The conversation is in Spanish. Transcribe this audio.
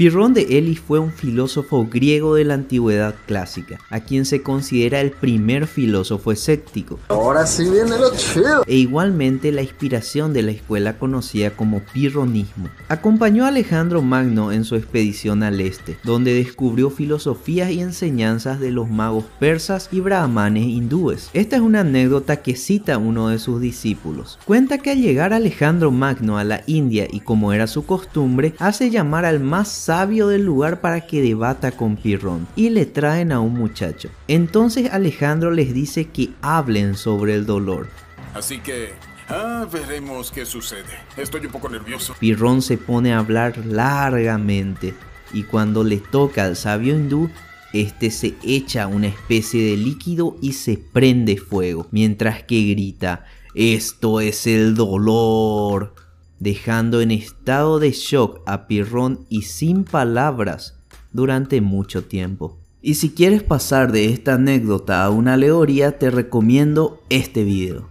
Pirrón de Elis fue un filósofo griego de la antigüedad clásica, a quien se considera el primer filósofo escéptico. Ahora sí viene lo chido. E igualmente la inspiración de la escuela conocida como pirronismo. Acompañó a Alejandro Magno en su expedición al este, donde descubrió filosofías y enseñanzas de los magos persas y brahmanes hindúes. Esta es una anécdota que cita uno de sus discípulos. Cuenta que al llegar Alejandro Magno a la India y como era su costumbre, hace llamar al más sabio del lugar para que debata con Pirrón y le traen a un muchacho. Entonces Alejandro les dice que hablen sobre el dolor. Así que Ah, veremos qué sucede. Estoy un poco nervioso. Pirrón se pone a hablar largamente y cuando le toca al sabio hindú, este se echa una especie de líquido y se prende fuego, mientras que grita, esto es el dolor dejando en estado de shock a Pirrón y sin palabras durante mucho tiempo. Y si quieres pasar de esta anécdota a una alegoría, te recomiendo este video.